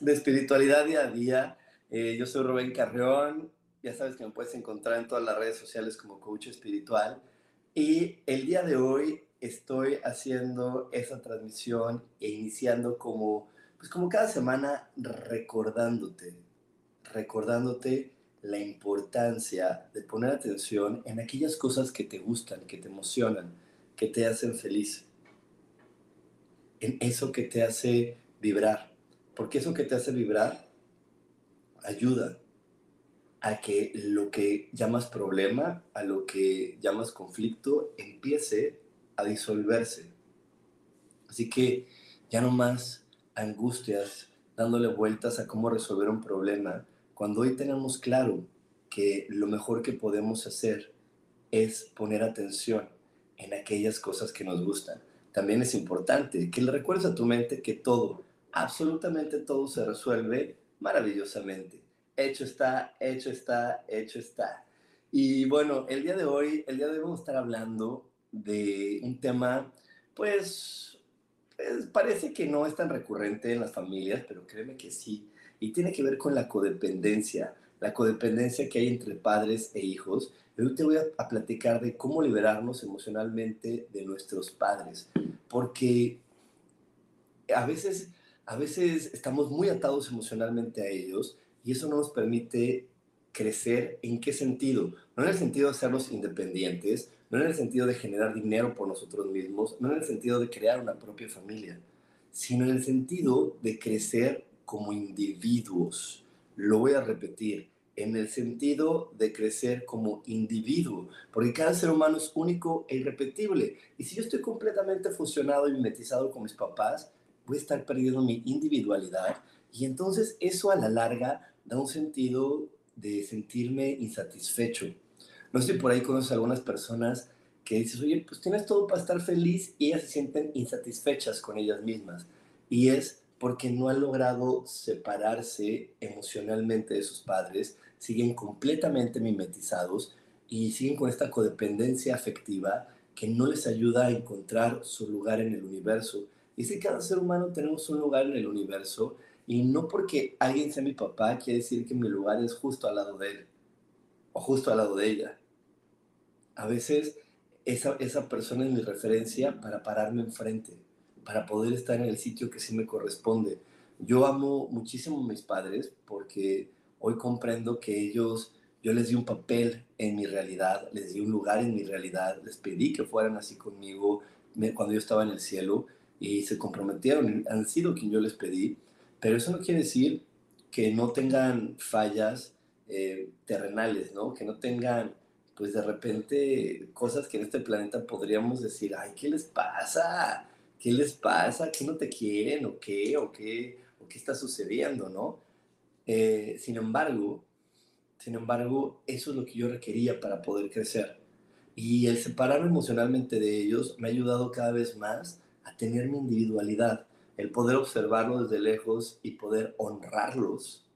De Espiritualidad Día a Día. Eh, yo soy Rubén Carreón. Ya sabes que me puedes encontrar en todas las redes sociales como coach espiritual. Y el día de hoy estoy haciendo esa transmisión e iniciando como, pues como cada semana recordándote, recordándote la importancia de poner atención en aquellas cosas que te gustan, que te emocionan, que te hacen feliz. En eso que te hace vibrar, porque eso que te hace vibrar ayuda a que lo que llamas problema, a lo que llamas conflicto, empiece a disolverse. Así que ya no más angustias dándole vueltas a cómo resolver un problema, cuando hoy tenemos claro que lo mejor que podemos hacer es poner atención en aquellas cosas que nos gustan. También es importante que le recuerdes a tu mente que todo, absolutamente todo se resuelve maravillosamente. Hecho está, hecho está, hecho está. Y bueno, el día de hoy, el día de hoy vamos a estar hablando de un tema, pues, pues, parece que no es tan recurrente en las familias, pero créeme que sí. Y tiene que ver con la codependencia, la codependencia que hay entre padres e hijos. Hoy te voy a, a platicar de cómo liberarnos emocionalmente de nuestros padres, porque a veces a veces estamos muy atados emocionalmente a ellos y eso no nos permite crecer. ¿En qué sentido? No en el sentido de hacernos independientes, no en el sentido de generar dinero por nosotros mismos, no en el sentido de crear una propia familia, sino en el sentido de crecer como individuos. Lo voy a repetir, en el sentido de crecer como individuo, porque cada ser humano es único e irrepetible. Y si yo estoy completamente fusionado y mimetizado con mis papás, a estar perdiendo mi individualidad y entonces eso a la larga da un sentido de sentirme insatisfecho. No sé por ahí conoces algunas personas que dices, oye, pues tienes todo para estar feliz y ellas se sienten insatisfechas con ellas mismas. Y es porque no han logrado separarse emocionalmente de sus padres, siguen completamente mimetizados y siguen con esta codependencia afectiva que no les ayuda a encontrar su lugar en el universo y que cada ser humano tenemos un lugar en el universo y no porque alguien sea mi papá quiere decir que mi lugar es justo al lado de él o justo al lado de ella. A veces esa, esa persona es mi referencia para pararme enfrente, para poder estar en el sitio que sí me corresponde. Yo amo muchísimo a mis padres porque hoy comprendo que ellos, yo les di un papel en mi realidad, les di un lugar en mi realidad, les pedí que fueran así conmigo cuando yo estaba en el cielo y se comprometieron, han sido quien yo les pedí, pero eso no quiere decir que no tengan fallas eh, terrenales, ¿no? Que no tengan, pues de repente, cosas que en este planeta podríamos decir, ay, ¿qué les pasa? ¿Qué les pasa? ¿Qué no te quieren? ¿O qué? ¿O qué? ¿O qué está sucediendo, no? Eh, sin embargo, sin embargo, eso es lo que yo requería para poder crecer. Y el separarme emocionalmente de ellos me ha ayudado cada vez más a tener mi individualidad, el poder observarlo desde lejos y poder honrarlos,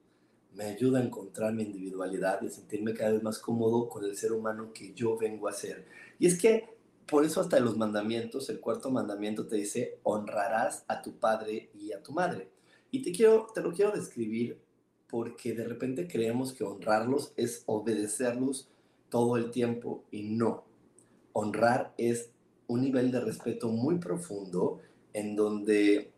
me ayuda a encontrar mi individualidad y sentirme cada vez más cómodo con el ser humano que yo vengo a ser. Y es que por eso hasta los mandamientos, el cuarto mandamiento te dice, honrarás a tu padre y a tu madre. Y te, quiero, te lo quiero describir porque de repente creemos que honrarlos es obedecerlos todo el tiempo y no. Honrar es un nivel de respeto muy profundo en donde,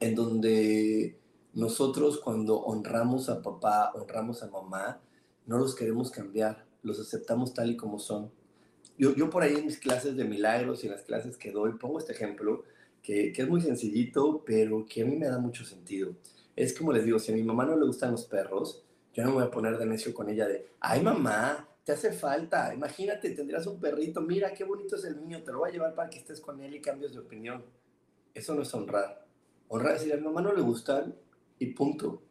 en donde nosotros cuando honramos a papá, honramos a mamá, no los queremos cambiar, los aceptamos tal y como son. yo, yo por ahí en mis clases de milagros y en las clases que doy pongo este ejemplo que, que es muy sencillito, pero que a mí me da mucho sentido. Es como les digo, si a mi mamá no le gustan los perros, yo no me voy a poner de necio con ella de, ay mamá, te hace falta, imagínate, tendrías un perrito, mira qué bonito es el niño, te lo voy a llevar para que estés con él y cambies de opinión. Eso no es honrar. Honrar es decir, a mi mamá no le gustan y punto.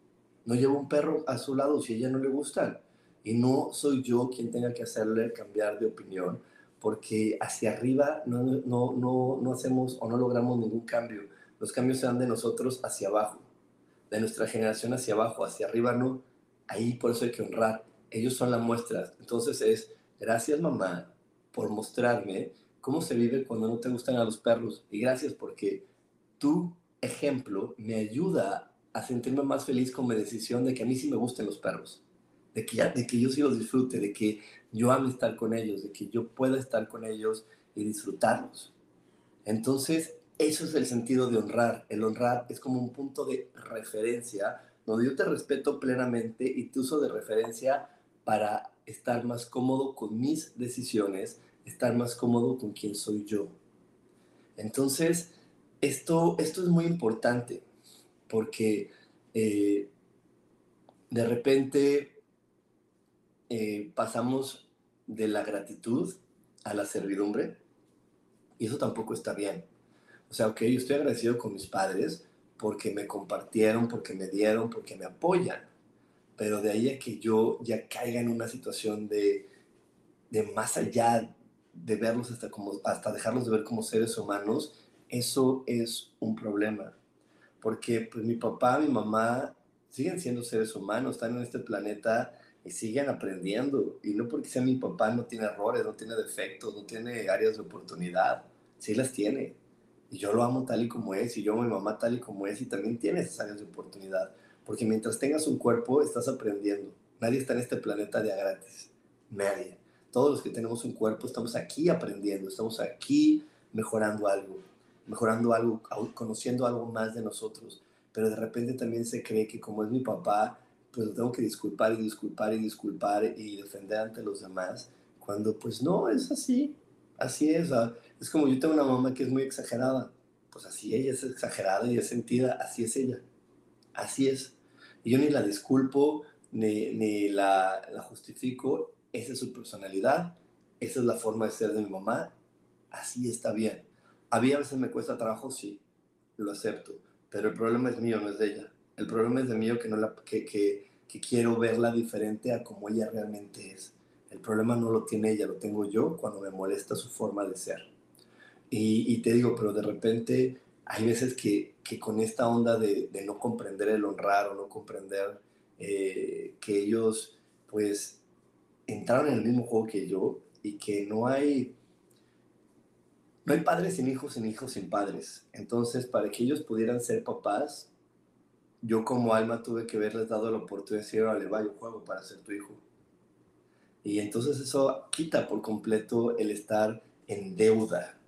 No llevo un perro a su lado si a ella no le gustan. Y no soy yo quien tenga que hacerle cambiar de opinión, porque hacia arriba no, no, no, no hacemos o no logramos ningún cambio. Los cambios se dan de nosotros hacia abajo, de nuestra generación hacia abajo, hacia arriba no. Ahí por eso hay que honrar. Ellos son la muestra. Entonces es, gracias mamá por mostrarme cómo se vive cuando no te gustan a los perros. Y gracias porque tu ejemplo me ayuda a sentirme más feliz con mi decisión de que a mí sí me gusten los perros. De que, ya, de que yo sí los disfrute, de que yo ame estar con ellos, de que yo pueda estar con ellos y disfrutarlos. Entonces, eso es el sentido de honrar. El honrar es como un punto de referencia donde yo te respeto plenamente y te uso de referencia para estar más cómodo con mis decisiones, estar más cómodo con quien soy yo. Entonces, esto, esto es muy importante porque eh, de repente eh, pasamos de la gratitud a la servidumbre y eso tampoco está bien. O sea, ok, yo estoy agradecido con mis padres porque me compartieron, porque me dieron, porque me apoyan, pero de ahí a que yo ya caiga en una situación de, de más allá de verlos hasta, como, hasta dejarlos de ver como seres humanos, eso es un problema. Porque pues mi papá, mi mamá siguen siendo seres humanos, están en este planeta y siguen aprendiendo. Y no porque sea mi papá no tiene errores, no tiene defectos, no tiene áreas de oportunidad. Sí las tiene. Y yo lo amo tal y como es, y yo amo a mi mamá tal y como es, y también tiene esas áreas de oportunidad. Porque mientras tengas un cuerpo, estás aprendiendo. Nadie está en este planeta de a gratis. Nadie. Todos los que tenemos un cuerpo estamos aquí aprendiendo, estamos aquí mejorando algo, mejorando algo, conociendo algo más de nosotros. Pero de repente también se cree que como es mi papá, pues lo tengo que disculpar y disculpar y disculpar y defender ante los demás, cuando pues no, es así, así es. Es como yo tengo una mamá que es muy exagerada, pues así ella es exagerada y es sentida, así es ella, así es. Yo ni la disculpo, ni, ni la, la justifico, esa es su personalidad, esa es la forma de ser de mi mamá, así está bien. A mí a veces me cuesta trabajo, sí, lo acepto, pero el problema es mío, no es de ella. El problema es de mío que, no la, que, que, que quiero verla diferente a como ella realmente es. El problema no lo tiene ella, lo tengo yo cuando me molesta su forma de ser. Y, y te digo, pero de repente hay veces que, que con esta onda de, de, no comprender el honrar o no comprender eh, que ellos pues entraron en el mismo juego que yo y que no hay no hay padres sin hijos, sin hijos sin padres. Entonces, para que ellos pudieran ser papás, yo como alma tuve que haberles dado la oportunidad de decir, vale, va, yo juego para ser tu hijo. Y entonces eso quita por completo el estar en deuda.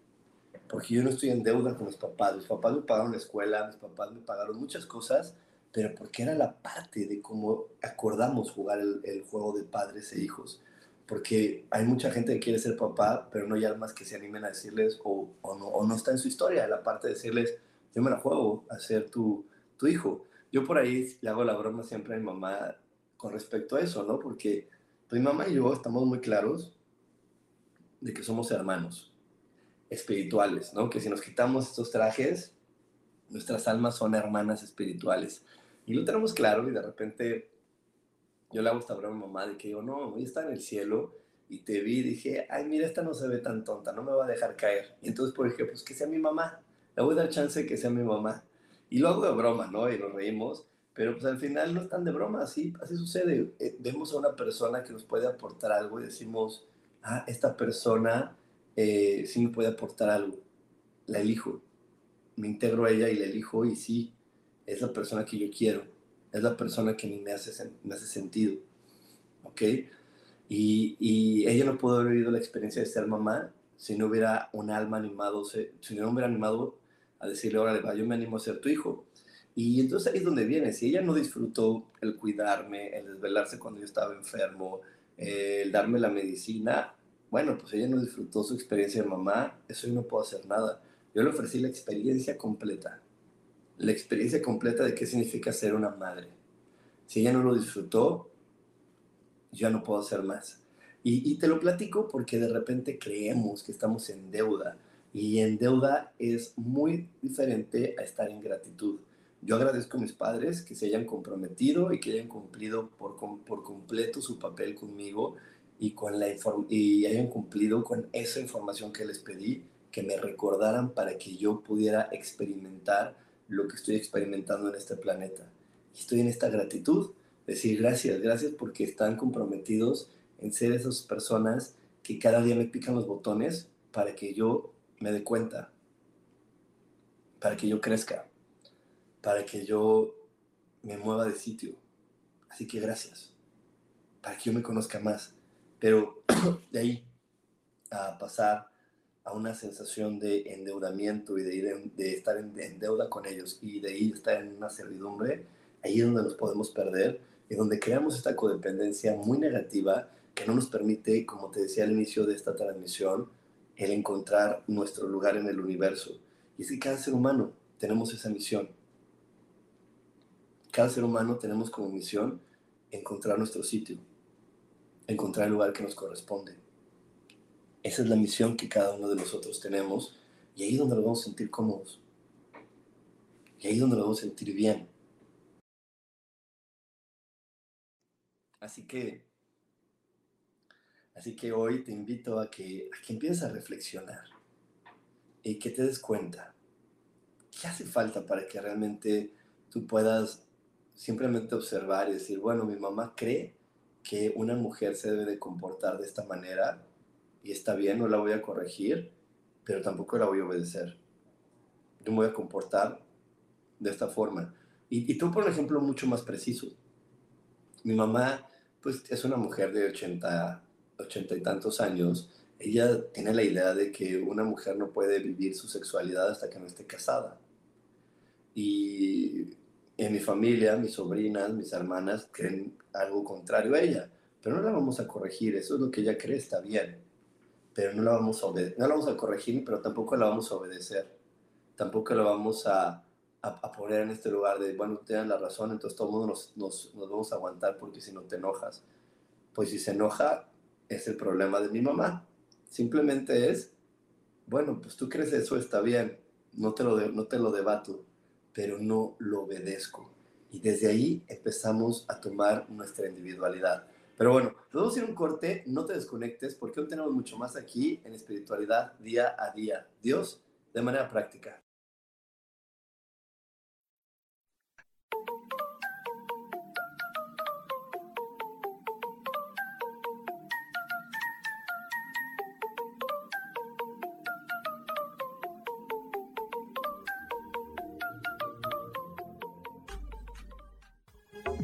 Porque yo no estoy en deuda con mis papás. Mis papás me pagaron la escuela, mis papás me pagaron muchas cosas, pero porque era la parte de cómo acordamos jugar el, el juego de padres e hijos. Porque hay mucha gente que quiere ser papá, pero no hay almas que se animen a decirles, o, o, no, o no está en su historia, la parte de decirles, yo me la juego a ser tu, tu hijo. Yo por ahí le hago la broma siempre a mi mamá con respecto a eso, ¿no? Porque mi mamá y yo estamos muy claros de que somos hermanos espirituales, ¿no? Que si nos quitamos estos trajes, nuestras almas son hermanas espirituales. Y lo tenemos claro y de repente yo le hago esta broma a mi mamá de que digo, no, hoy está en el cielo y te vi y dije, ay, mira, esta no se ve tan tonta, no me va a dejar caer. Y entonces por dije, pues que sea mi mamá, le voy a dar chance de que sea mi mamá. Y lo hago de broma, ¿no? Y nos reímos, pero pues al final no es tan de broma, así, así sucede. Eh, vemos a una persona que nos puede aportar algo y decimos, ah, esta persona eh, sí me puede aportar algo, la elijo, me integro a ella y la elijo y sí, es la persona que yo quiero, es la persona que me hace, me hace sentido, ¿ok? Y, y ella no pudo haber vivido la experiencia de ser mamá si no hubiera un alma animado, si no hubiera animado a decirle, órale, va, yo me animo a ser tu hijo. Y entonces ahí es donde viene. Si ella no disfrutó el cuidarme, el desvelarse cuando yo estaba enfermo, el darme la medicina, bueno, pues ella no disfrutó su experiencia de mamá, eso yo no puedo hacer nada. Yo le ofrecí la experiencia completa, la experiencia completa de qué significa ser una madre. Si ella no lo disfrutó, yo no puedo hacer más. Y, y, te lo platico porque de repente creemos que estamos en deuda y en deuda es muy diferente a estar en gratitud. Yo agradezco a mis padres que se hayan comprometido y que hayan cumplido por, por completo su papel conmigo y, con la y hayan cumplido con esa información que les pedí, que me recordaran para que yo pudiera experimentar lo que estoy experimentando en este planeta. Estoy en esta gratitud, decir gracias, gracias porque están comprometidos en ser esas personas que cada día me pican los botones para que yo me dé cuenta, para que yo crezca, para que yo me mueva de sitio. Así que gracias, para que yo me conozca más. Pero de ahí a pasar a una sensación de endeudamiento y de, estar en, en, deuda con ellos y de ahí estar en una servidumbre, ahí es donde nos podemos perder y donde creamos esta codependencia muy negativa que no nos permite, como te decía al inicio de esta transmisión, el encontrar nuestro lugar en el universo. Y es que cada ser humano tenemos esa misión. Cada ser humano tenemos como misión encontrar nuestro sitio, encontrar el lugar que nos corresponde. Esa es la misión que cada uno de nosotros tenemos y ahí es donde nos vamos a sentir cómodos. Y ahí es donde nos vamos a sentir bien. Así que Así que hoy te invito a que, a que empieces a reflexionar y que te des cuenta qué hace falta para que realmente tú puedas simplemente observar y decir, bueno, mi mamá cree que una mujer se debe de comportar de esta manera y está bien, no la voy a corregir, pero tampoco la voy a obedecer. Yo me voy a comportar de esta forma. Y, y tú, por ejemplo, mucho más preciso. Mi mamá, pues, es una mujer de 80 ochenta y tantos años, ella tiene la idea de que una mujer no puede vivir su sexualidad hasta que no esté casada. Y en mi familia, mis sobrinas, mis hermanas creen algo contrario a ella, pero no la vamos a corregir, eso es lo que ella cree, está bien, pero no la vamos a, no la vamos a corregir, pero tampoco la vamos a obedecer, tampoco la vamos a, a, poner en este lugar de, bueno, tienes la razón, entonces todo el mundo nos, nos, nos vamos a aguantar porque si no te enojas. Pues si se enoja, es el problema de mi mamá. Simplemente es, bueno, pues tú crees eso, está bien, no te lo, no te lo debato, pero no lo obedezco. Y desde ahí empezamos a tomar nuestra individualidad. Pero bueno, vamos a ir un corte, no te desconectes porque hoy tenemos mucho más aquí en espiritualidad día a día. Dios de manera práctica.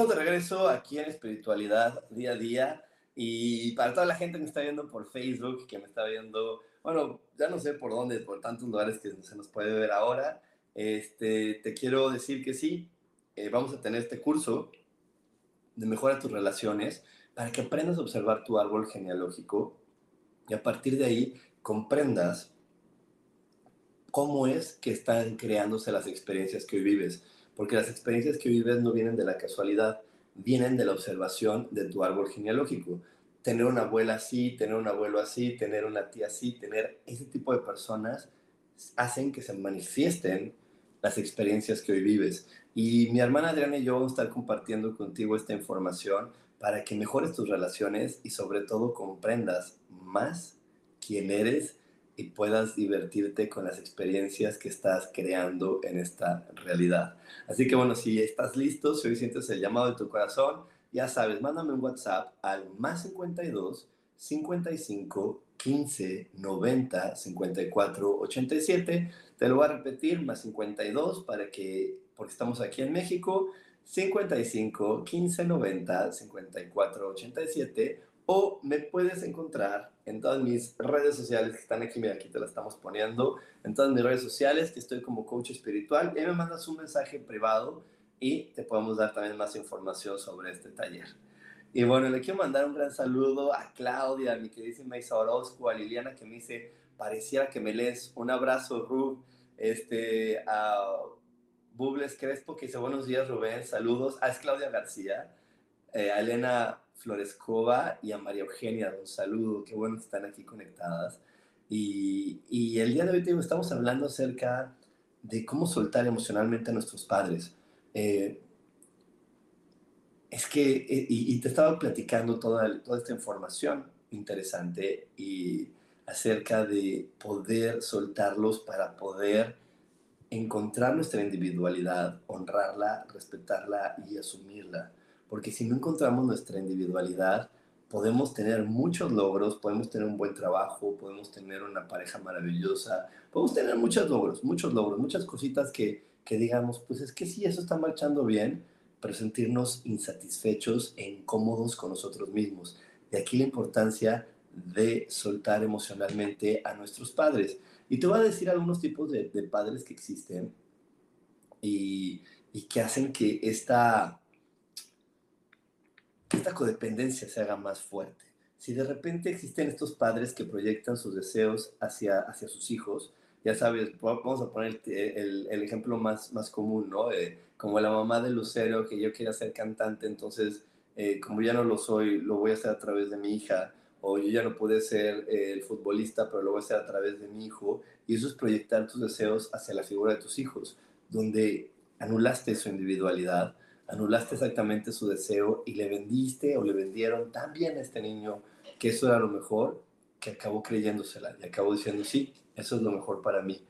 Estamos de regreso aquí en Espiritualidad Día a Día. Y para toda la gente que me está viendo por Facebook, que me está viendo, bueno, ya no sé por dónde, por tantos lugares que se nos puede ver ahora, este, te quiero decir que sí, eh, vamos a tener este curso de Mejora tus relaciones para que aprendas a observar tu árbol genealógico y a partir de ahí comprendas cómo es que están creándose las experiencias que hoy vives porque las experiencias que vives no vienen de la casualidad, vienen de la observación de tu árbol genealógico. Tener una abuela así, tener un abuelo así, tener una tía así, tener ese tipo de personas hacen que se manifiesten las experiencias que hoy vives. Y mi hermana Adriana y yo vamos a estar compartiendo contigo esta información para que mejores tus relaciones y sobre todo comprendas más quién eres y puedas divertirte con las experiencias que estás creando en esta realidad. Así que bueno, si estás listo, si hoy sientes el llamado de tu corazón, ya sabes, mándame un WhatsApp al más 52 55 15 90 54 87. Te lo voy a repetir, más 52 para que, porque estamos aquí en México, 55 15 90 54 87 o me puedes encontrar en todas mis redes sociales que están aquí, mira, aquí te las estamos poniendo, en todas mis redes sociales, que estoy como coach espiritual, y me mandas un mensaje privado y te podemos dar también más información sobre este taller. Y bueno, le quiero mandar un gran saludo a Claudia, a mi queridísima Isa Orozco, a Liliana que me dice, pareciera que me lees, un abrazo, Rub, este, a Bubles Crespo que dice, buenos días, Rubén, saludos, a ah, es Claudia García, eh, a Elena Florescova y a María Eugenia. Un saludo, qué bueno que están aquí conectadas. Y, y el día de hoy estamos hablando acerca de cómo soltar emocionalmente a nuestros padres. Eh, es que, eh, y, te estaba platicando toda, toda esta información interesante y acerca de poder soltarlos para poder encontrar nuestra individualidad, honrarla, respetarla y asumirla porque si no encontramos nuestra individualidad, podemos tener muchos logros, podemos tener un buen trabajo, podemos tener una pareja maravillosa, podemos tener muchos logros, muchos logros, muchas cositas que, que digamos, pues es que sí, eso está marchando bien, pero sentirnos insatisfechos e incómodos con nosotros mismos. De aquí la importancia de soltar emocionalmente a nuestros padres. Y te voy a decir algunos tipos de, de padres que existen y, y que hacen que esta esta codependencia se haga más fuerte. Si de repente existen estos padres que proyectan sus deseos hacia, hacia sus hijos, ya sabes, vamos a poner el, el ejemplo más, más común, ¿no? como la mamá de Lucero, que yo quiero ser cantante, entonces, eh, como ya no lo soy, lo voy a hacer a través de mi hija, o yo ya no pude ser eh, el futbolista, pero lo voy a hacer a través de mi hijo, y eso es proyectar tus deseos hacia la figura de tus hijos, donde anulaste su individualidad, anulaste exactamente su deseo y le vendiste o le vendieron tan bien a este niño que eso era lo mejor, que acabó creyéndosela y acabó diciendo, sí, eso es lo mejor para mí.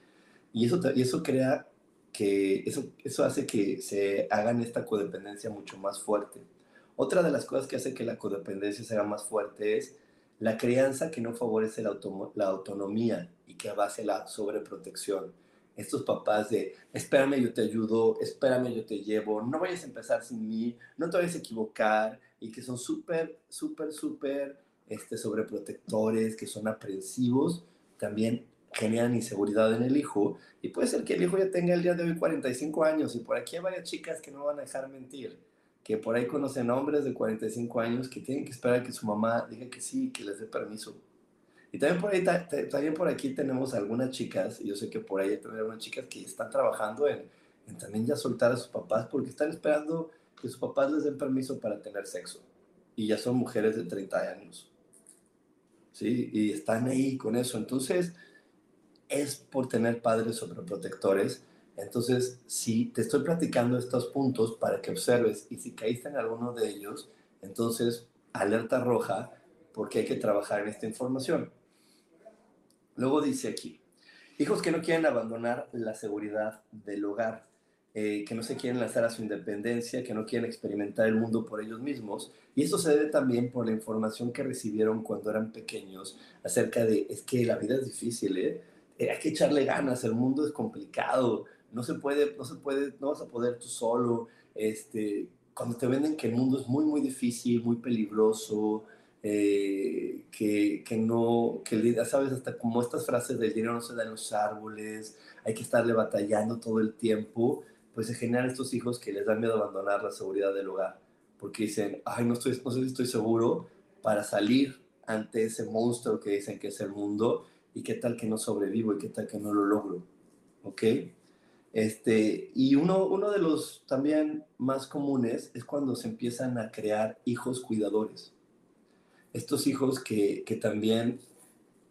Y eso, y eso crea que, eso, eso hace que se hagan esta codependencia mucho más fuerte. Otra de las cosas que hace que la codependencia sea más fuerte es la crianza que no favorece la, autonomía y que base la sobreprotección estos papás de, espérame, yo te ayudo, espérame, yo te llevo, no vayas a empezar sin mí, no te vayas a equivocar, y que son súper, súper, súper este, sobreprotectores, que son aprensivos, también generan inseguridad en el hijo, y puede ser que el hijo ya tenga el día de hoy 45 años, y por aquí hay varias chicas que no van a dejar mentir, que por ahí conocen hombres de 45 años que tienen que esperar a que su mamá diga que sí, que les dé permiso y también por, ahí, también por aquí tenemos algunas chicas, y yo sé que por ahí también hay algunas chicas que están trabajando en, en también ya soltar a sus papás porque están esperando que sus papás les den permiso para tener sexo. Y ya son mujeres de 30 años. ¿Sí? Y están ahí con eso. Entonces, es por tener padres sobreprotectores. Entonces, si te estoy platicando estos puntos para que observes y si caíste en alguno de ellos, entonces alerta roja porque hay que trabajar en esta información. Luego dice aquí, hijos que no quieren abandonar la seguridad del hogar, eh, que no se quieren lanzar a su independencia, que no quieren experimentar el mundo por ellos mismos. Y eso se debe también por la información que recibieron cuando eran pequeños acerca de, es que la vida es difícil, ¿eh? Eh, hay que echarle ganas, el mundo es complicado, no se puede, no se puede, no vas a poder tú solo, este, cuando te venden que el mundo es muy, muy difícil, muy peligroso, eh, que, que, no, que sabes, hasta como estas frases del dinero no se da en los árboles, hay que estarle batallando todo el tiempo, pues se generan estos hijos que les da miedo abandonar la seguridad del hogar, porque dicen, ay, no, estoy, no sé si estoy seguro para salir ante ese monstruo que dicen que es el mundo y qué tal que no sobrevivo y qué tal que no lo logro, ¿ok? Este, y uno, uno de los también más comunes es cuando se empiezan a crear hijos cuidadores. Estos hijos que, que también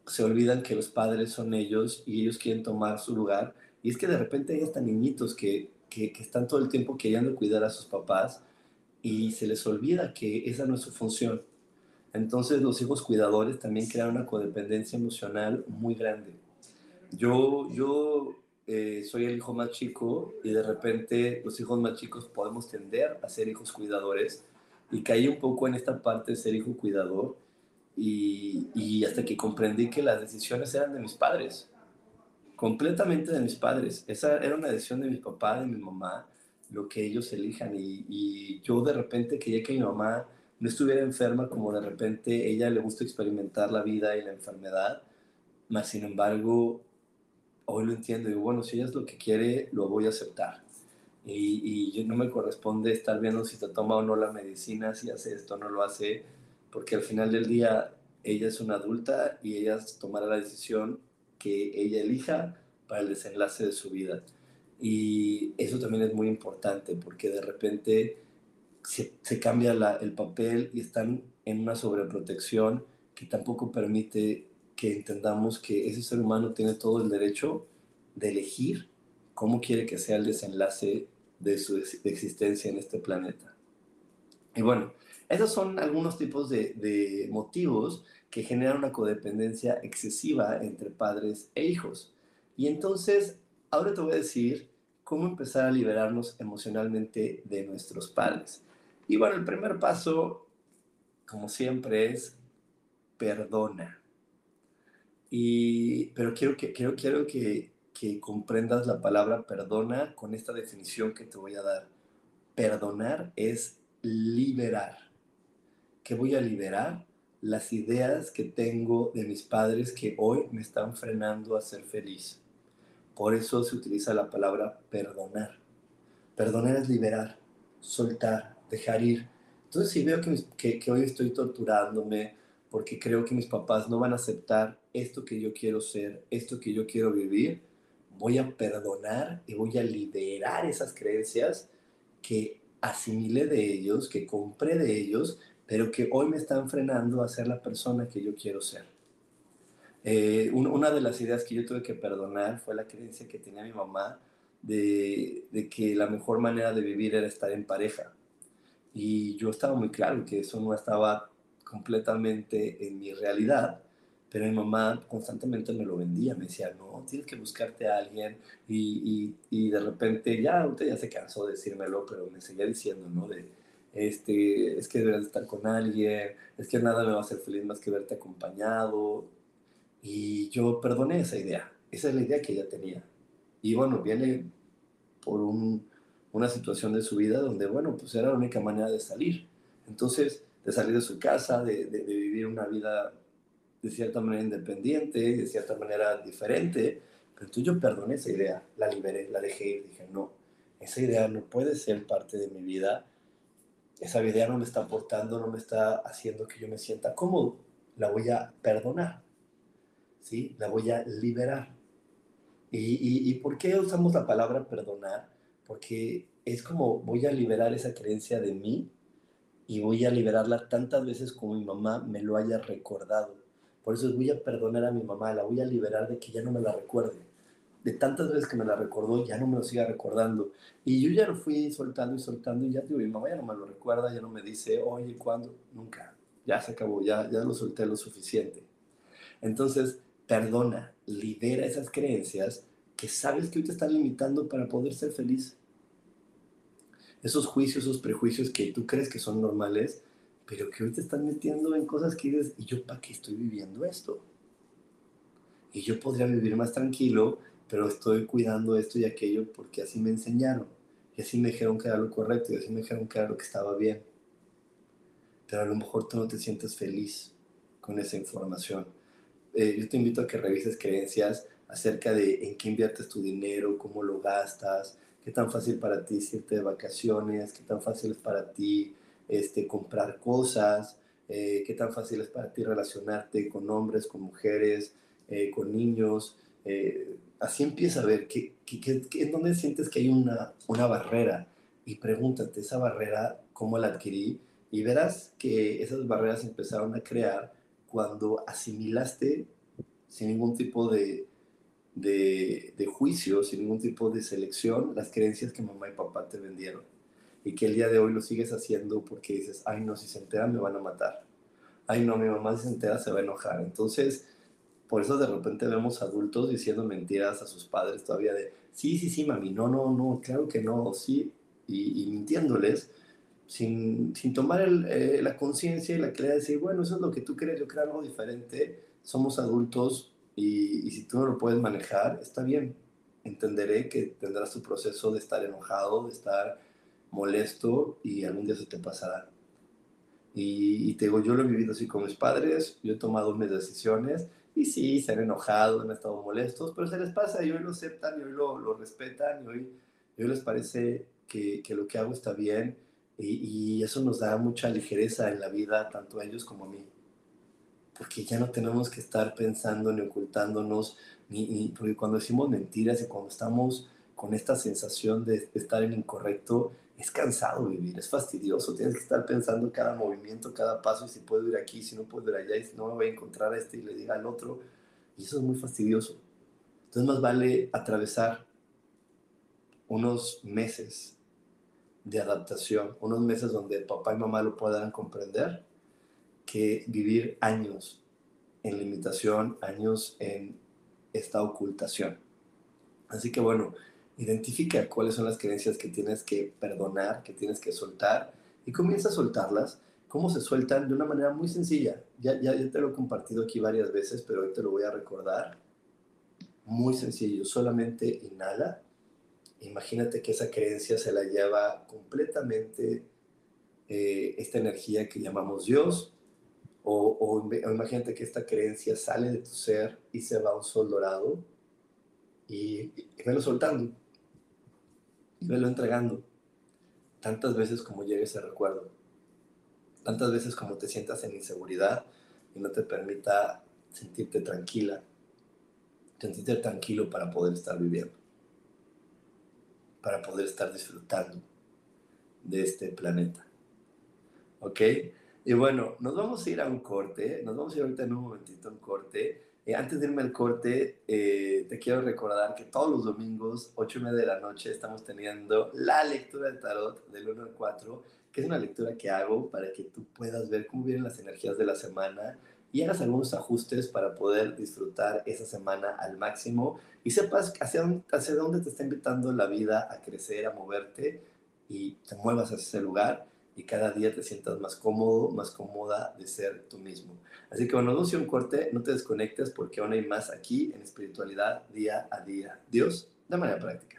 se olvidan que los padres son ellos y ellos quieren tomar su lugar. Y es que de repente hay hasta niñitos que, que, que están todo el tiempo queriendo cuidar a sus papás y se les olvida que esa no es su función. Entonces los hijos cuidadores también crean una codependencia emocional muy grande. Yo, yo eh, soy el hijo más chico y de repente los hijos más chicos podemos tender a ser hijos cuidadores y caí un poco en esta parte de ser hijo cuidador y, y hasta que comprendí que las decisiones eran de mis padres, completamente de mis padres. Esa era una decisión de mi papá, de mi mamá, lo que ellos elijan y, y yo de repente quería que mi mamá no estuviera enferma como de repente ella le gusta experimentar la vida y la enfermedad, más sin embargo, hoy lo entiendo y bueno, si ella es lo que quiere, lo voy a aceptar. Y, y no me corresponde estar viendo si se toma o no la medicina, si hace esto o no lo hace, porque al final del día ella es una adulta y ella tomará la decisión que ella elija para el desenlace de su vida. Y eso también es muy importante porque de repente se, cambia el papel y están en una sobreprotección que tampoco permite que entendamos que ese ser humano tiene todo el derecho de elegir cómo quiere que sea el desenlace de su existencia en este planeta. Y bueno, esos son algunos tipos de, motivos que generan una codependencia excesiva entre padres e hijos. Y entonces, ahora te voy a decir cómo empezar a liberarnos emocionalmente de nuestros padres. Y bueno, el primer paso, como siempre, es perdona. Y, pero quiero que, quiero, quiero que, que comprendas la palabra perdona con esta definición que te voy a dar. Perdonar es liberar. ¿Qué voy a liberar? Las ideas que tengo de mis padres que hoy me están frenando a ser feliz. Por eso se utiliza la palabra perdonar. Perdonar es liberar, soltar, dejar ir. Entonces, si veo que, que, hoy estoy torturándome porque creo que mis papás no van a aceptar esto que yo quiero ser, esto que yo quiero vivir, voy a perdonar y voy a liberar esas creencias que asimilé de ellos, que compré de ellos, pero que hoy me están frenando a ser la persona que yo quiero ser. Eh, una de las ideas que yo tuve que perdonar fue la creencia que tenía mi mamá de que la mejor manera de vivir era estar en pareja. Y yo estaba muy claro que eso no estaba completamente en mi realidad, pero mi mamá constantemente me lo vendía, me decía, no, tienes que buscarte a alguien, y, y, y de repente ya, usted ya se cansó de decírmelo, pero me seguía diciendo, ¿no? De, este, es que debes estar con alguien, es que nada me va a hacer feliz más que verte acompañado, y yo perdoné esa idea, esa es la idea que ella tenía. Y bueno, viene por un, una situación de su vida donde, bueno, pues era la única manera de salir. Entonces, de salir de su casa, de, de, vivir una vida de cierta manera independiente, de cierta manera diferente. Pero entonces yo perdoné esa idea, la liberé, la dejé ir, dije, no, esa idea no puede ser parte de mi vida, esa idea no me está aportando, no me está haciendo que yo me sienta cómodo, la voy a perdonar, ¿sí? La voy a liberar. ¿Y, y, y por qué usamos la palabra perdonar? porque es como voy a liberar esa creencia de mí y voy a liberarla tantas veces como mi mamá me lo haya recordado. Por eso voy a perdonar a mi mamá, la voy a liberar de que ya no me la recuerde. De tantas veces que me la recordó, ya no me lo siga recordando. Y yo ya lo fui soltando y soltando y ya digo, mi mamá ya no me lo recuerda, ya no me dice, oye, ¿cuándo? Nunca. Ya se acabó, ya, ya lo solté lo suficiente. Entonces, perdona, libera esas creencias que sabes que hoy te están limitando para poder ser feliz. Esos juicios, esos prejuicios que tú crees que son normales, pero que hoy te están metiendo en cosas que dices, ¿y yo para qué estoy viviendo esto? Y yo podría vivir más tranquilo, pero estoy cuidando esto y aquello porque así me enseñaron, y así me dijeron que era lo correcto, y así me dijeron que era lo que estaba bien. Pero a lo mejor tú no te sientes feliz con esa información. Eh, yo te invito a que revises creencias acerca de en qué inviertes tu dinero, cómo lo gastas, qué tan fácil para ti irte de vacaciones, qué tan fácil es para ti este, comprar cosas, eh, qué tan fácil es para ti relacionarte con hombres, con mujeres, eh, con niños. Eh, así empieza a ver en dónde sientes que hay una, una barrera y pregúntate esa barrera, cómo la adquirí y verás que esas barreras empezaron a crear cuando asimilaste sin ningún tipo de, de, juicio, sin ningún tipo de selección, las creencias que mamá y papá te vendieron. Y que el día de hoy lo sigues haciendo porque dices, ay no, si se entera me van a matar. Ay no, mi mamá si se entera se va a enojar. Entonces, por eso de repente vemos adultos diciendo mentiras a sus padres todavía de, sí, sí, sí, mami, no, no, no, claro que no, sí, y, mintiéndoles, sin, sin tomar eh, la conciencia y la claridad de decir, bueno, eso es lo que tú crees, yo creo algo diferente, somos adultos, y, si tú no lo puedes manejar, está bien. Entenderé que tendrás tu proceso de estar enojado, de estar molesto y algún día se te pasará. Y, te digo, yo lo he vivido así con mis padres, yo he tomado mis decisiones y sí, se han enojado, han estado molestos, pero se les pasa y hoy lo aceptan y hoy lo, lo respetan y hoy, hoy les parece que, que, lo que hago está bien y, y eso nos da mucha ligereza en la vida, tanto a ellos como a mí porque ya no tenemos que estar pensando ni ocultándonos, ni, porque cuando decimos mentiras y cuando estamos con esta sensación de, estar en incorrecto, es cansado vivir, es fastidioso, tienes que estar pensando cada movimiento, cada paso, y si puedo ir aquí, si no puedo ir allá, y si no me voy a encontrar a este y le diga al otro, y eso es muy fastidioso. Entonces más vale atravesar unos meses de adaptación, unos meses donde papá y mamá lo puedan comprender que vivir años en limitación, años en esta ocultación. Así que bueno, identifica cuáles son las creencias que tienes que perdonar, que tienes que soltar y comienza a soltarlas. ¿Cómo se sueltan? De una manera muy sencilla. Ya, ya, te lo he compartido aquí varias veces, pero hoy te lo voy a recordar. Muy sencillo, solamente inhala. Imagínate que esa creencia se la lleva completamente eh, esta energía que llamamos Dios o, imagínate que esta creencia sale de tu ser y se va a un sol dorado y, y velo soltando y velo entregando tantas veces como llegue ese recuerdo, tantas veces como te sientas en inseguridad y no te permita sentirte tranquila, sentirte tranquilo para poder estar viviendo, para poder estar disfrutando de este planeta. ¿Ok? Y bueno, nos vamos a ir a un corte, nos vamos a ir ahorita en un momentito a un corte. Eh, antes de irme al corte, eh, te quiero recordar que todos los domingos, 8 y media de la noche, estamos teniendo la lectura del tarot del 1 al 4, que es una lectura que hago para que tú puedas ver cómo vienen las energías de la semana y hagas algunos ajustes para poder disfrutar esa semana al máximo y sepas hacia dónde, hacia dónde te está invitando la vida a crecer, a moverte y te muevas hacia ese lugar y cada día te sientas más cómodo, más cómoda de ser tú mismo. Así que bueno, no un corte, no te desconectes porque aún hay más aquí en espiritualidad día a día. Dios, de manera práctica.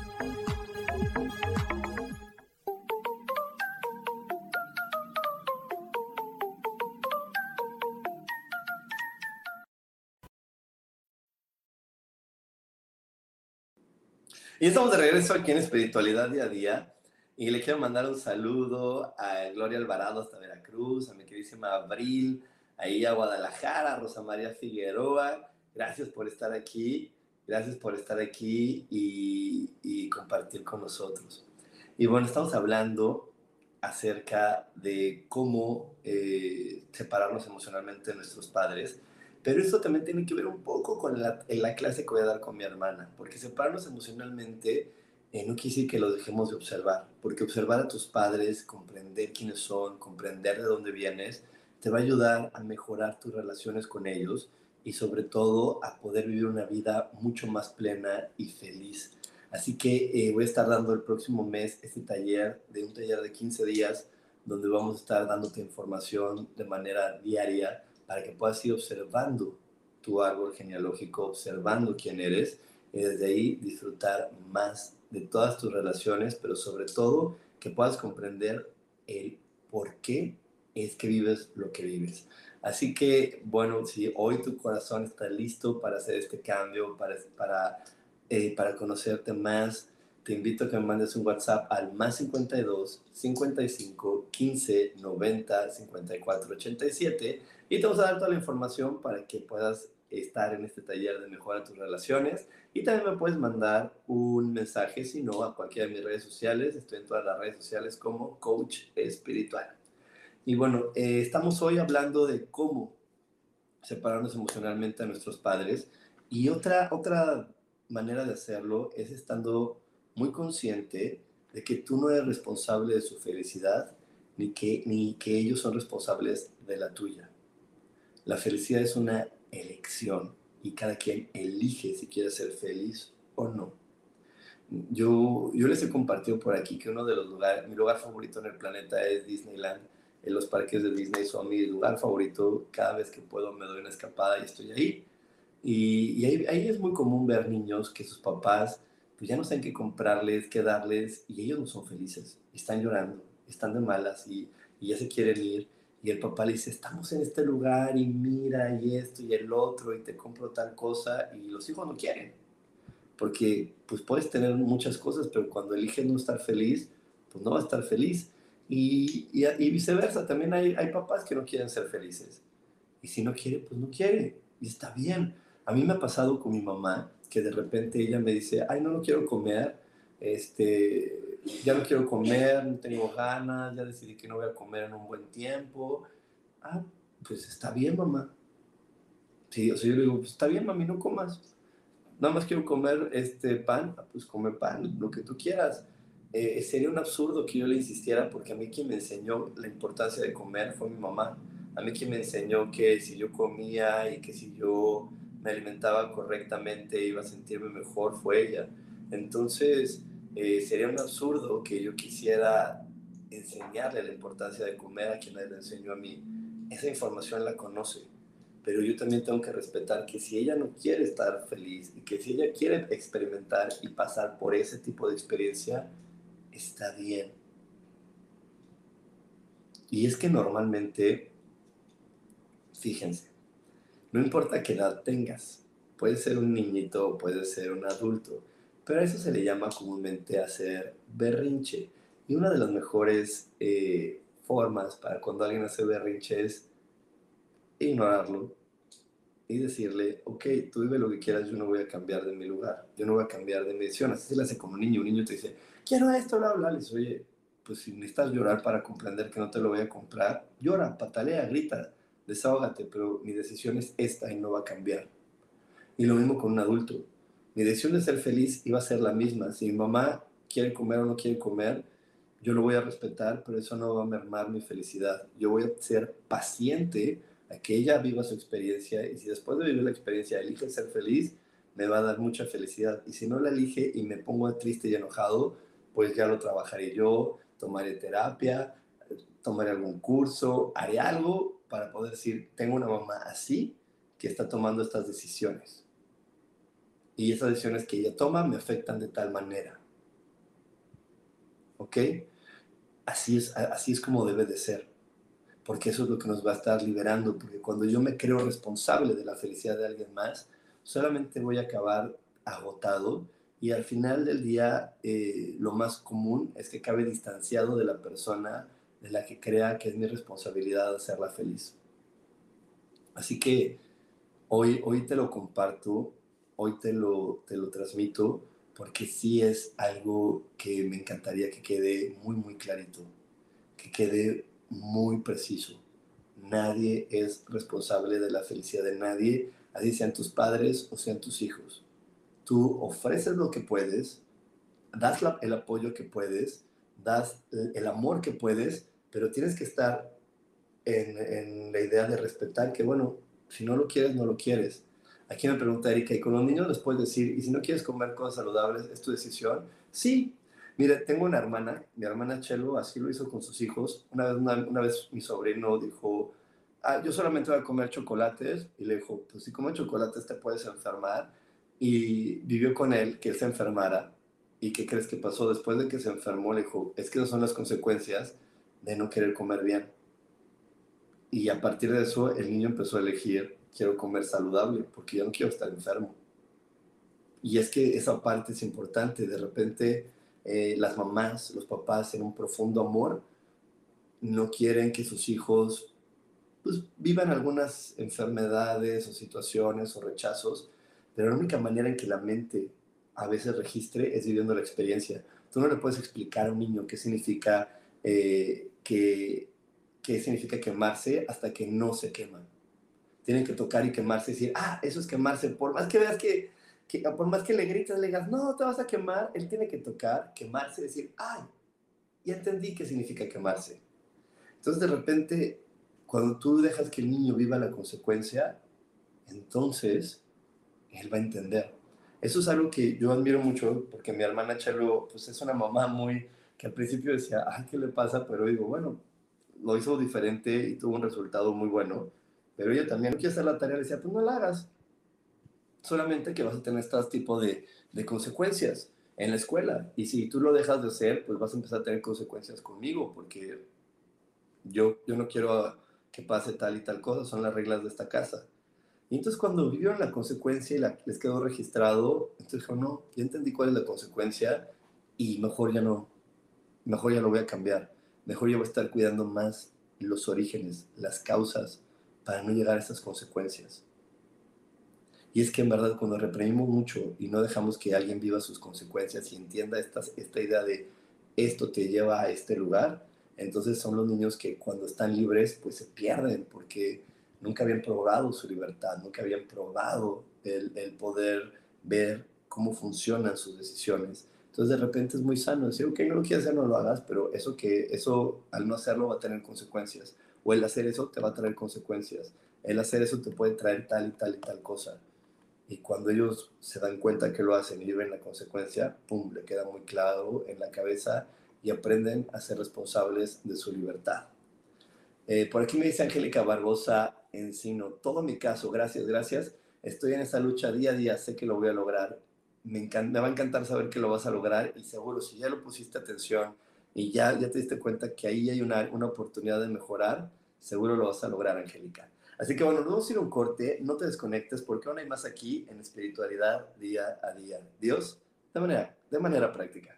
Estamos de regreso aquí en Espiritualidad Día a Día. Y le quiero mandar un saludo a Gloria Alvarado hasta Veracruz, a mi queridísima Abril, ahí a Guadalajara, a Rosa María Figueroa. Gracias por estar aquí, gracias por estar aquí y, compartir con nosotros. Y bueno, estamos hablando acerca de cómo eh, separarnos emocionalmente de nuestros padres pero eso también tiene que ver un poco con la, la clase que voy a dar con mi hermana, porque separarnos emocionalmente eh, no decir que lo dejemos de observar, porque observar a tus padres, comprender quiénes son, comprender de dónde vienes, te va a ayudar a mejorar tus relaciones con ellos y sobre todo a poder vivir una vida mucho más plena y feliz. Así que eh, voy a estar dando el próximo mes este taller, de un taller de 15 días, donde vamos a estar dándote información de manera diaria para que puedas ir observando tu árbol genealógico, observando quién eres y desde ahí disfrutar más de todas tus relaciones, pero sobre todo que puedas comprender el por qué es que vives lo que vives. Así que, bueno, si hoy tu corazón está listo para hacer este cambio, para, para, eh, para conocerte más, te invito a que me mandes un WhatsApp al más 52 55 15 90 54 87 y te vamos a dar toda la información para que puedas estar en este taller de mejora tus relaciones. Y también me puedes mandar un mensaje si no a cualquiera de mis redes sociales. Estoy en todas las redes sociales como coach espiritual. Y bueno eh, estamos hoy hablando de cómo separarnos emocionalmente a nuestros padres. Y otra otra manera de hacerlo es estando muy consciente de que tú no eres responsable de su felicidad, ni que, ni que ellos son responsables de la tuya. La felicidad es una elección y cada quien elige si quiere ser feliz o no. Yo, yo les he compartido por aquí que uno de los lugares, mi lugar favorito en el planeta es Disneyland. En los parques de Disney son mi lugar favorito. Cada vez que puedo me doy una escapada y estoy ahí. Y, y ahí, ahí es muy común ver niños que sus papás pues ya no saben qué comprarles, qué darles, y ellos no son felices, están llorando, están de malas y, y ya se quieren ir. Y el papá le dice, estamos en este lugar y mira y esto y el otro y te compro tal cosa y los hijos no quieren. Porque pues puedes tener muchas cosas, pero cuando eliges no estar feliz, pues no va a estar feliz. Y, y, y, viceversa, también hay, hay papás que no quieren ser felices. Y si no quiere, pues no quiere. Y está bien. A mí me ha pasado con mi mamá que de repente ella me dice, ay, no, no quiero comer, este, ya no quiero comer, no tengo ganas, ya decidí que no voy a comer en un buen tiempo. Ah, pues está bien, mamá. Sí, o sea, yo le digo, pues está bien, mami, no comas. Nada más quiero comer este pan, ah, pues come pan, lo que tú quieras. eh, sería un absurdo que yo le insistiera porque a mí quien me enseñó la importancia de comer fue mi mamá. A mí quien me enseñó que si yo comía y que si yo me alimentaba correctamente iba a sentirme mejor fue ella. Entonces, eh, sería un absurdo que yo quisiera enseñarle la importancia de comer a quien le enseñó a mí. Esa información la conoce, pero yo también tengo que respetar que si ella no quiere estar feliz y que si ella quiere experimentar y pasar por ese tipo de experiencia, está bien. Y es que normalmente, fíjense, no importa qué edad tengas, puede ser un niñito o puede ser un adulto, pero a eso se le llama comúnmente hacer berrinche. Y una de las mejores eh, formas para cuando alguien hace berrinche es ignorarlo y decirle, ok, tú vive lo que quieras, yo no voy a cambiar de mi lugar, yo no voy a cambiar de mi. Así se le hace como un niño, un niño te dice, quiero esto, bla, bla, le dice, oye, pues si necesitas llorar para comprender que no te lo voy a comprar, llora, patalea, grita, desahógate, pero mi decisión es esta y no va a cambiar. Y lo mismo con un adulto. Mi decisión de ser feliz iba a ser la misma. Si mi mamá quiere comer o no quiere comer, yo lo voy a respetar, pero eso no va a mermar mi felicidad. Yo voy a ser paciente a que ella viva su experiencia y si después de vivir la experiencia elige ser feliz, me va a dar mucha felicidad. Y si no la elige y me pongo triste y enojado, pues ya lo trabajaré yo, tomaré terapia, tomaré algún curso, haré algo para poder decir, tengo una mamá así que está tomando estas decisiones. Y esas decisiones que ella toma me afectan de tal manera. ¿Ok? Así es, así es como debe de ser. Porque eso es lo que nos va a estar liberando. Porque cuando yo me creo responsable de la felicidad de alguien más, solamente voy a acabar agotado y al final del día eh, lo más común es que acabe distanciado de la persona de la que crea que es mi responsabilidad hacerla feliz. Así que hoy, hoy te lo comparto, hoy te lo, te lo transmito, porque sí es algo que me encantaría que quede muy, muy clarito, que quede muy preciso. Nadie es responsable de la felicidad de nadie, así sean tus padres o sean tus hijos. Tú ofreces lo que puedes, das el apoyo que puedes, das el amor que puedes, pero tienes que estar en, la idea de respetar que, bueno, si no lo quieres, no lo quieres. Aquí me pregunta Erika, ¿y con los niños les puedes decir, y si no quieres comer cosas saludables, es tu decisión? Sí. Mire, tengo una hermana, mi hermana Chelo, así lo hizo con sus hijos. Una vez, una vez mi sobrino dijo, ah, yo solamente voy a comer chocolates. Y le dijo, pues si comes chocolates te puedes enfermar. Y vivió con él que él se enfermara. ¿Y qué crees que pasó? Después de que se enfermó, le dijo, es que esas son las consecuencias de no querer comer bien. Y a partir de eso, el niño empezó a elegir, quiero comer saludable, porque yo no quiero estar enfermo. Y es que esa parte es importante. De repente, eh, las mamás, los papás, en un profundo amor, no quieren que sus hijos pues, vivan algunas enfermedades o situaciones o rechazos, pero la única manera en que la mente a veces registre es viviendo la experiencia. Tú no le puedes explicar a un niño qué significa eh, que, significa quemarse hasta que no se queman. Tienen que tocar y quemarse y decir, ah, eso es quemarse. Por más que veas que, por más que le gritas, le digas, no, te vas a quemar, él tiene que tocar, quemarse y decir, ay, ya entendí qué significa quemarse. Entonces, de repente, cuando tú dejas que el niño viva la consecuencia, entonces él va a entender. Eso es algo que yo admiro mucho porque mi hermana Chelo, pues es una mamá muy, que al principio decía, ay, ¿qué le pasa? Pero digo, bueno, lo hizo diferente y tuvo un resultado muy bueno. Pero ella también no quiere hacer la tarea, le decía, pues no la hagas. Solamente que vas a tener este tipo de, de consecuencias en la escuela. Y si tú lo dejas de hacer, pues vas a empezar a tener consecuencias conmigo, porque yo, yo no quiero que pase tal y tal cosa, son las reglas de esta casa. Y entonces cuando vivieron la consecuencia y la, les quedó registrado, entonces dijo, no, ya entendí cuál es la consecuencia y mejor ya no, mejor ya lo voy a cambiar, mejor yo voy a estar cuidando más los orígenes, las causas, para no llegar a esas consecuencias. Y es que en verdad cuando reprimimos mucho y no dejamos que alguien viva sus consecuencias y entienda esta, esta idea de esto te lleva a este lugar, entonces son los niños que cuando están libres pues se pierden porque nunca habían probado su libertad, nunca habían probado el, el poder ver cómo funcionan sus decisiones, Entonces de repente es muy sano decir, ok, no lo quieres hacer, no lo hagas, pero eso que eso al no hacerlo va a tener consecuencias. O el hacer eso te va a traer consecuencias. El hacer eso te puede traer tal y tal y tal cosa. Y cuando ellos se dan cuenta que lo hacen y viven la consecuencia, pum, le queda muy claro en la cabeza y aprenden a ser responsables de su libertad. Eh, por aquí me dice Angélica Barbosa Encino, todo mi caso, gracias, gracias. Estoy en esa lucha día a día, sé que lo voy a lograr me, va a encantar saber que lo vas a lograr y seguro si ya lo pusiste atención y ya, ya te diste cuenta que ahí hay una, una oportunidad de mejorar, seguro lo vas a lograr, Angélica. Así que bueno, nos vamos a ir a un corte, no te desconectes porque aún hay más aquí en espiritualidad día a día. Dios, de manera, de manera práctica.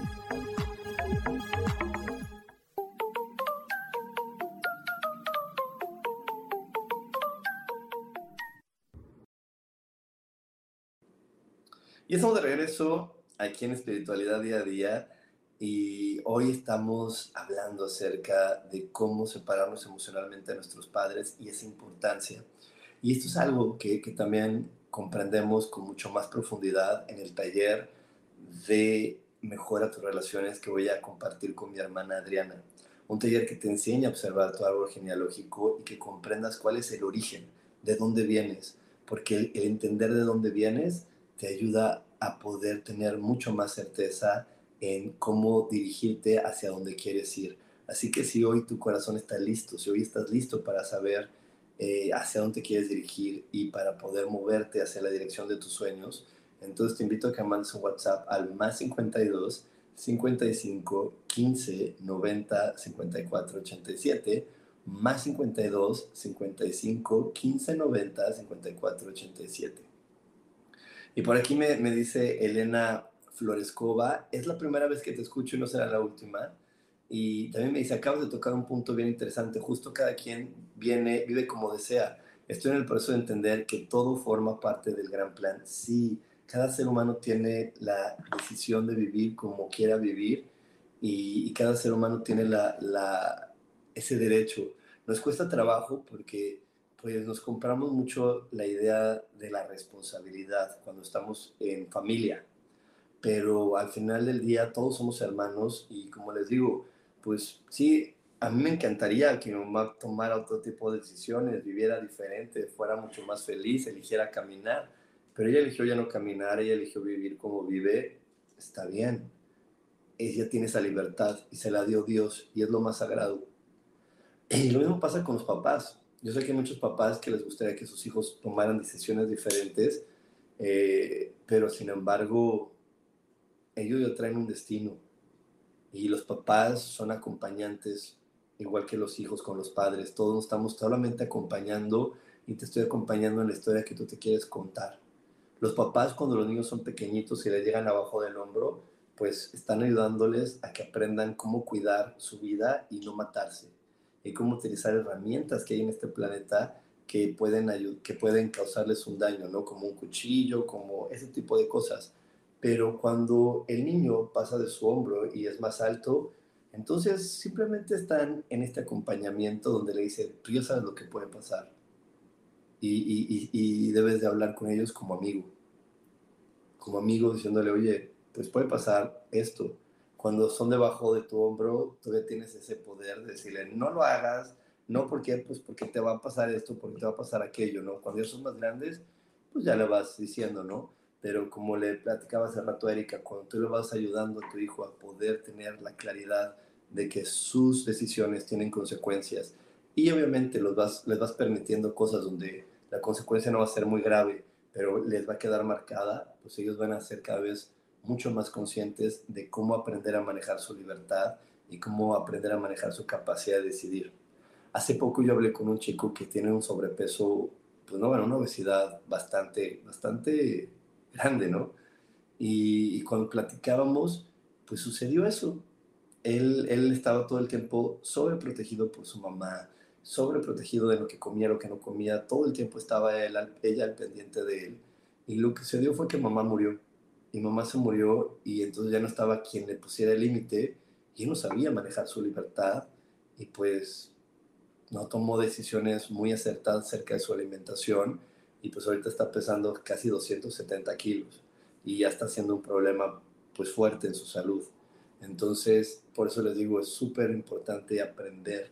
Y estamos de regreso aquí en Espiritualidad Día a Día y hoy estamos hablando acerca de cómo separarnos emocionalmente de nuestros padres y esa importancia. Y esto es algo que, que también comprendemos con mucho más profundidad en el taller de Mejora tus relaciones que voy a compartir con mi hermana Adriana. Un taller que te enseña a observar tu árbol genealógico y que comprendas cuál es el origen, de dónde vienes, porque el, el entender de dónde vienes te ayuda a poder tener mucho más certeza en cómo dirigirte hacia donde quieres ir. Así que si hoy tu corazón está listo, si hoy estás listo para saber eh, hacia dónde quieres dirigir y para poder moverte hacia la dirección de tus sueños, entonces te invito a que mandes un WhatsApp al más 52 55 15 90 54 87 más 52 55 15 90 54 87 y por aquí me, dice Elena Florescova, es la primera vez que te escucho y no será la última. Y también me dice, acabas de tocar un punto bien interesante, justo cada quien viene, vive como desea. Estoy en el proceso de entender que todo forma parte del gran plan. Sí, cada ser humano tiene la decisión de vivir como quiera vivir y, cada ser humano tiene la, ese derecho. Nos cuesta trabajo porque pues nos compramos mucho la idea de la responsabilidad cuando estamos en familia, pero al final del día todos somos hermanos y como les digo, pues sí, a mí me encantaría que mi mamá tomara otro tipo de decisiones, viviera diferente, fuera mucho más feliz, eligiera caminar, pero ella eligió ya no caminar, ella eligió vivir como vive, está bien. Ella tiene esa libertad y se la dio Dios y es lo más sagrado. Y lo mismo pasa con los papás yo sé que hay muchos papás que les gustaría que sus hijos tomaran decisiones diferentes, eh, pero sin embargo, ellos ya traen un destino. Y los papás son acompañantes, igual que los hijos con los padres. Todos estamos solamente acompañando y te estoy acompañando en la historia que tú te quieres contar. Los papás cuando los niños son pequeñitos y les llegan abajo del hombro, pues están ayudándoles a que aprendan cómo cuidar su vida y no matarse y cómo utilizar herramientas que hay en este planeta que pueden, que pueden causarles un daño, ¿no? Como un cuchillo, como ese tipo de cosas. Pero cuando el niño pasa de su hombro y es más alto, entonces simplemente están en este acompañamiento donde le dice, tú ya sabes lo que puede pasar. Y, y, debes de hablar con ellos como amigo. Como amigo diciéndole, oye, pues puede pasar esto. Cuando son debajo de tu hombro, todavía tienes ese poder de decirle, no lo hagas, no porque, pues porque te va a pasar esto, porque te va a pasar aquello, ¿no? Cuando ellos son más grandes, pues ya le vas diciendo, ¿no? Pero como le platicaba hace rato a Erika, cuando tú le vas ayudando a tu hijo a poder tener la claridad de que sus decisiones tienen consecuencias y obviamente los vas, les vas permitiendo cosas donde la consecuencia no va a ser muy grave, pero les va a quedar marcada, pues ellos van a ser cada vez mucho más conscientes de cómo aprender a manejar su libertad y cómo aprender a manejar su capacidad de decidir. Hace poco yo hablé con un chico que tiene un sobrepeso, pues no, bueno, una obesidad bastante, bastante grande, ¿no? Y, cuando platicábamos, pues sucedió eso. Él, él estaba todo el tiempo sobreprotegido por su mamá, sobreprotegido de lo que comía, lo que no comía. Todo el tiempo estaba ella al pendiente de él. Y lo que sucedió fue que mamá murió. Y mamá se murió y entonces ya no estaba quien le pusiera el límite y él no sabía manejar su libertad y pues no tomó decisiones muy acertadas acerca de su alimentación y pues ahorita está pesando casi 270 kilos y ya está siendo un problema pues fuerte en su salud. Entonces, por eso les digo, es súper importante aprender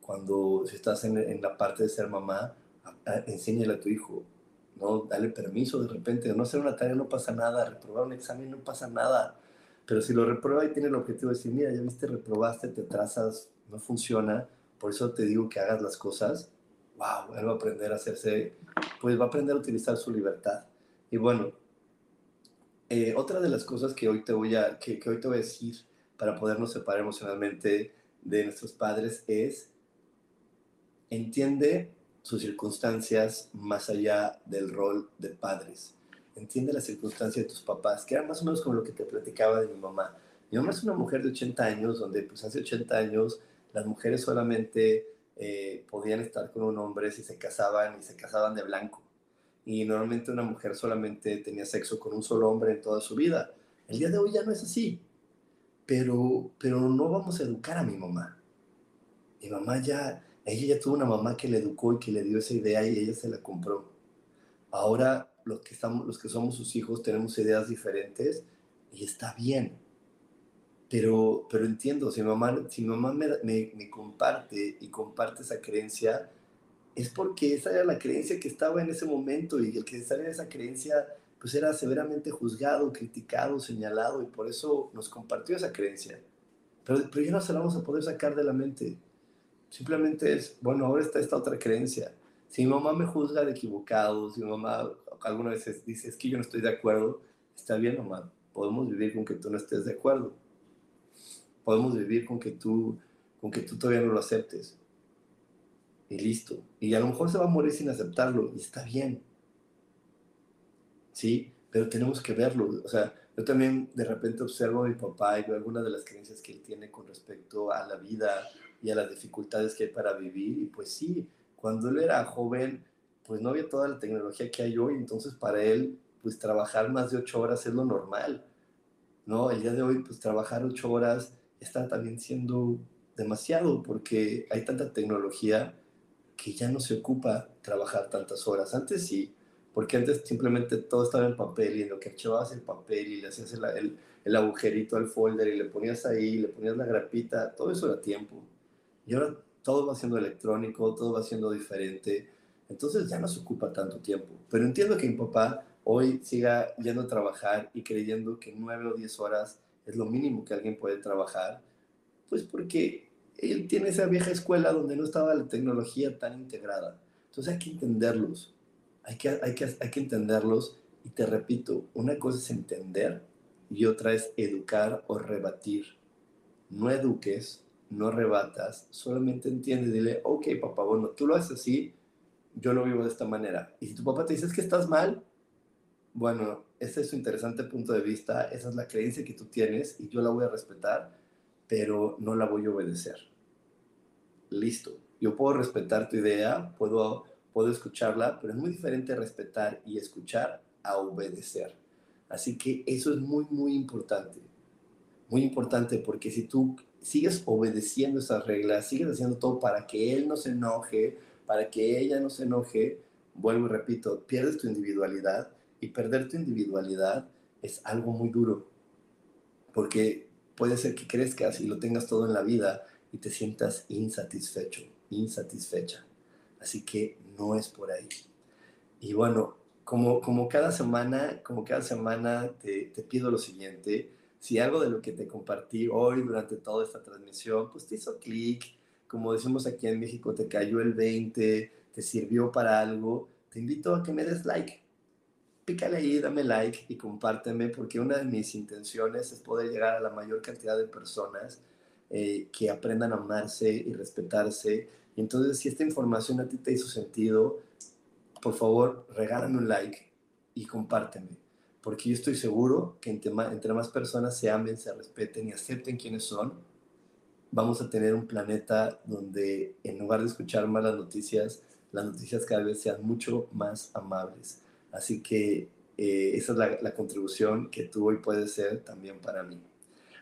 cuando si estás en, la parte de ser mamá, enséñale a tu hijo, ¿no? Dale permiso de repente, no hacer una tarea no pasa nada, reprobar un examen no pasa nada, pero si lo reprueba y tiene el objetivo de decir, mira, ya viste, reprobaste, te trazas, no funciona, por eso te digo que hagas las cosas. Wow, él va a aprender a hacerse, pues va a aprender a utilizar su libertad. Y bueno, eh, otra de las cosas que hoy, te voy a, que, que hoy te voy a decir para podernos separar emocionalmente de nuestros padres es, entiende sus circunstancias más allá del rol de padres. Entiende las circunstancias de tus papás, que era más o menos como lo que te platicaba de mi mamá. Mi mamá es una mujer de 80 años, donde pues hace 80 años las mujeres solamente eh, podían estar con un hombre si se casaban y se casaban de blanco. Y normalmente una mujer solamente tenía sexo con un solo hombre en toda su vida. El día de hoy ya no es así. Pero, pero no vamos a educar a mi mamá. Mi mamá ya, ella ya tuvo una mamá que le educó y que le dio esa idea y ella se la compró. Ahora los que, estamos, los que somos sus hijos tenemos ideas diferentes y está bien pero, pero entiendo, si mamá, si mamá me, me, comparte y comparte esa creencia, es porque esa era la creencia que estaba en ese momento y el que estaba en esa creencia pues era severamente juzgado, criticado, señalado y por eso nos compartió esa creencia. Pero, pero ya no se la vamos a poder sacar de la mente. Simplemente es, bueno, ahora está esta otra creencia. Si mi mamá me juzga de equivocado, si mi mamá alguna vez dice, es que yo no estoy de acuerdo, está bien, mamá, podemos vivir con que tú no estés de acuerdo podemos vivir con que tú, con que tú todavía no lo aceptes. Y listo. Y a lo mejor se va a morir sin aceptarlo y está bien. ¿Sí? Pero tenemos que verlo. O sea, yo también de repente observo a mi papá y veo algunas de las creencias que él tiene con respecto a la vida y a las dificultades que hay para vivir. Y pues sí, cuando él era joven, pues no había toda la tecnología que hay hoy. Entonces para él, pues trabajar más de ocho horas es lo normal. ¿No? El día de hoy, pues trabajar ocho horas está también siendo demasiado porque hay tanta tecnología que ya no se ocupa trabajar tantas horas. Antes sí, porque antes simplemente todo estaba en papel y en lo que archivabas el papel y le hacías el, el, agujerito al folder y le ponías ahí, le ponías la grapita, todo eso era tiempo. Y ahora todo va siendo electrónico, todo va siendo diferente, entonces ya no se ocupa tanto tiempo. Pero entiendo que mi papá hoy siga yendo a trabajar y creyendo que nueve o diez horas es lo mínimo que alguien puede trabajar, pues porque él tiene esa vieja escuela donde no estaba la tecnología tan integrada. Entonces hay que entenderlos, hay que, hay que, hay que entenderlos y te repito, una cosa es entender y otra es educar o rebatir. No eduques, no rebatas, solamente entiende dile, ok papá, bueno, tú lo haces así, yo lo vivo de esta manera. Y si tu papá te dice que estás mal, bueno, ese es su interesante punto de vista, esa es la creencia que tú tienes y yo la voy a respetar, pero no la voy a obedecer. Listo. Yo puedo respetar tu idea, puedo, puedo escucharla, pero es muy diferente respetar y escuchar a obedecer. Así que eso es muy, muy importante. Muy importante porque si tú sigues obedeciendo esas reglas, sigues haciendo todo para que él no se enoje, para que ella no se enoje, vuelvo y repito, pierdes tu individualidad y perder tu individualidad es algo muy duro, porque puede ser que crezcas y lo tengas todo en la vida y te sientas insatisfecho, insatisfecha. Así que no es por ahí. Y bueno, como, como cada semana, como cada semana te, te pido lo siguiente, si algo de lo que te compartí hoy durante toda esta transmisión, pues te hizo clic, como decimos aquí en México, te cayó el 20, te sirvió para algo, te invito a que me des like. Pícale ahí, dame like y compárteme, porque una de mis intenciones es poder llegar a la mayor cantidad de personas eh, que aprendan a amarse y respetarse. Y entonces, si esta información a ti te hizo sentido, por favor, regálame un like y compárteme porque yo estoy seguro que entre más, personas se amen, se respeten y acepten quiénes son, vamos a tener un planeta donde en lugar de escuchar malas noticias, las noticias cada vez sean mucho más amables. Así que eh, esa es la, la, contribución que tú hoy puedes ser también para mí.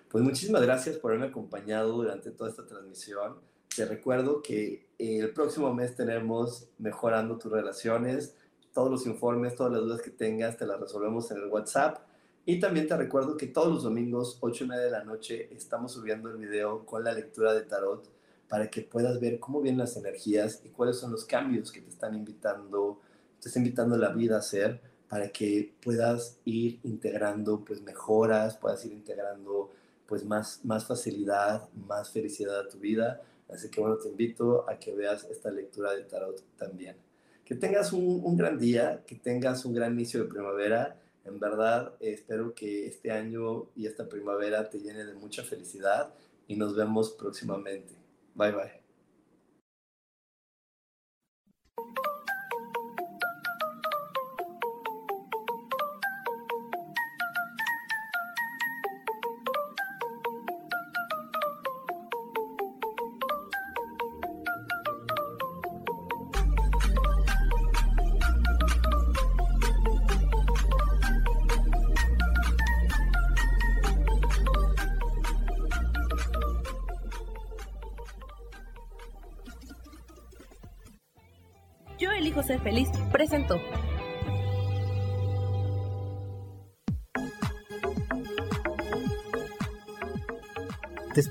Pues muchísimas gracias por haberme acompañado durante toda esta transmisión. Te recuerdo que el próximo mes tenemos Mejorando tus relaciones todos los informes, todas las dudas que tengas, te las resolvemos en el WhatsApp. Y también te recuerdo que todos los domingos, 8 y media de la noche, estamos subiendo el video con la lectura de tarot para que puedas ver cómo vienen las energías y cuáles son los cambios que te están invitando, te está invitando la vida a hacer para que puedas ir integrando pues mejoras, puedas ir integrando pues más, más facilidad, más felicidad a tu vida. Así que bueno, te invito a que veas esta lectura de tarot también. Que tengas un, gran día, que tengas un gran inicio de primavera. En verdad, espero que este año y esta primavera te llene de mucha felicidad y nos vemos próximamente. Bye bye.